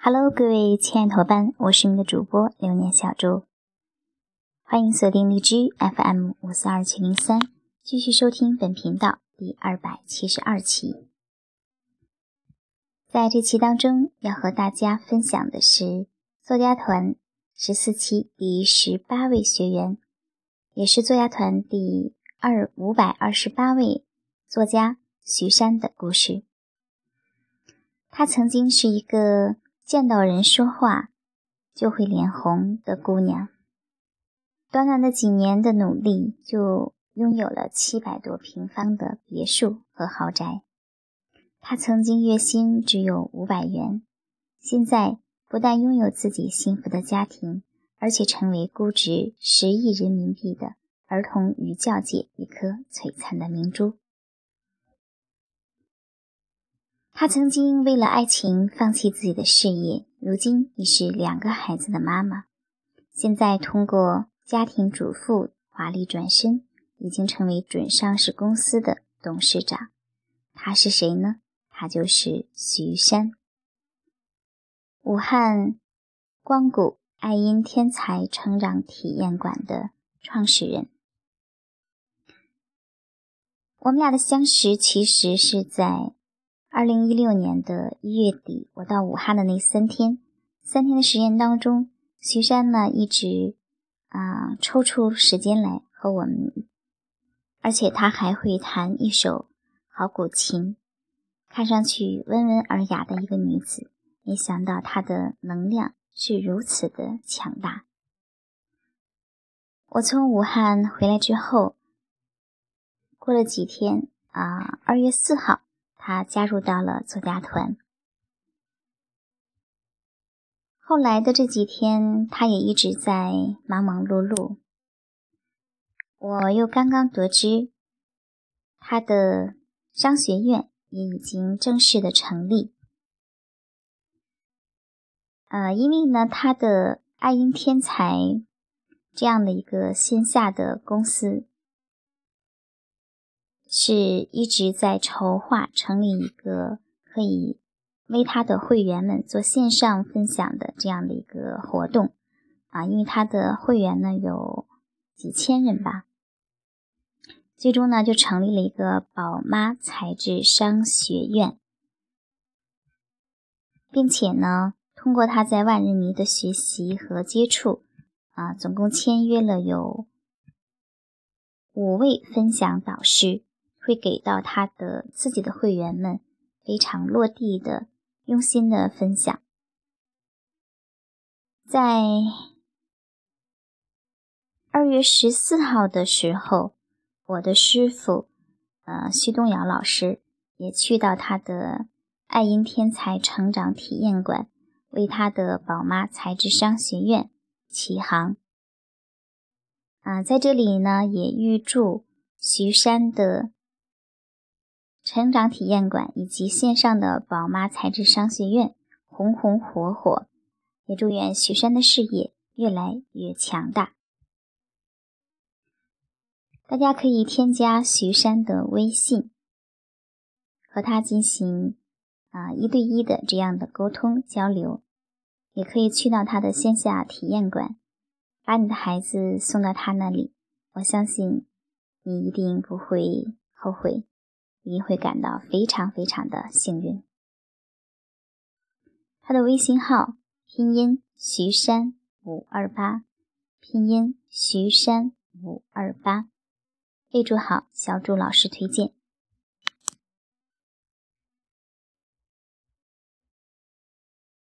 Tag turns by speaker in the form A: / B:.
A: Hello，各位亲爱的伙伴，我是你们的主播流年小猪，欢迎锁定荔枝 FM 五四二七零三，继续收听本频道第二百七十二期。在这期当中，要和大家分享的是作家团十四期第十八位学员，也是作家团第二五百二十八位作家徐山的故事。他曾经是一个。见到人说话就会脸红的姑娘，短短的几年的努力，就拥有了七百多平方的别墅和豪宅。她曾经月薪只有五百元，现在不但拥有自己幸福的家庭，而且成为估值十亿人民币的儿童语教界一颗璀璨的明珠。她曾经为了爱情放弃自己的事业，如今已是两个孩子的妈妈。现在通过家庭主妇华丽转身，已经成为准上市公司的董事长。她是谁呢？她就是徐山，武汉光谷爱因天才成长体验馆的创始人。我们俩的相识其实是在。二零一六年的一月底，我到武汉的那三天，三天的实验当中，徐山呢一直啊抽出时间来和我们，而且他还会弹一首好古琴，看上去温文尔雅的一个女子，没想到她的能量是如此的强大。我从武汉回来之后，过了几天啊，二月四号。他加入到了作家团。后来的这几天，他也一直在忙忙碌碌。我又刚刚得知，他的商学院也已经正式的成立。呃，因为呢，他的爱婴天才这样的一个线下的公司。是一直在筹划成立一个可以为他的会员们做线上分享的这样的一个活动啊，因为他的会员呢有几千人吧，最终呢就成立了一个宝妈才智商学院，并且呢通过他在万人迷的学习和接触啊，总共签约了有五位分享导师。会给到他的自己的会员们非常落地的、用心的分享。在二月十四号的时候，我的师傅，呃，徐东尧老师也去到他的爱婴天才成长体验馆，为他的宝妈才智商学院启航。啊，在这里呢，也预祝徐山的。成长体验馆以及线上的宝妈才智商学院红红火火，也祝愿徐山的事业越来越强大。大家可以添加徐山的微信，和他进行啊一对一的这样的沟通交流，也可以去到他的线下体验馆，把你的孩子送到他那里，我相信你一定不会后悔。你会感到非常非常的幸运。他的微信号拼音徐山五二八，拼音徐山五二八，备注好小朱老师推荐。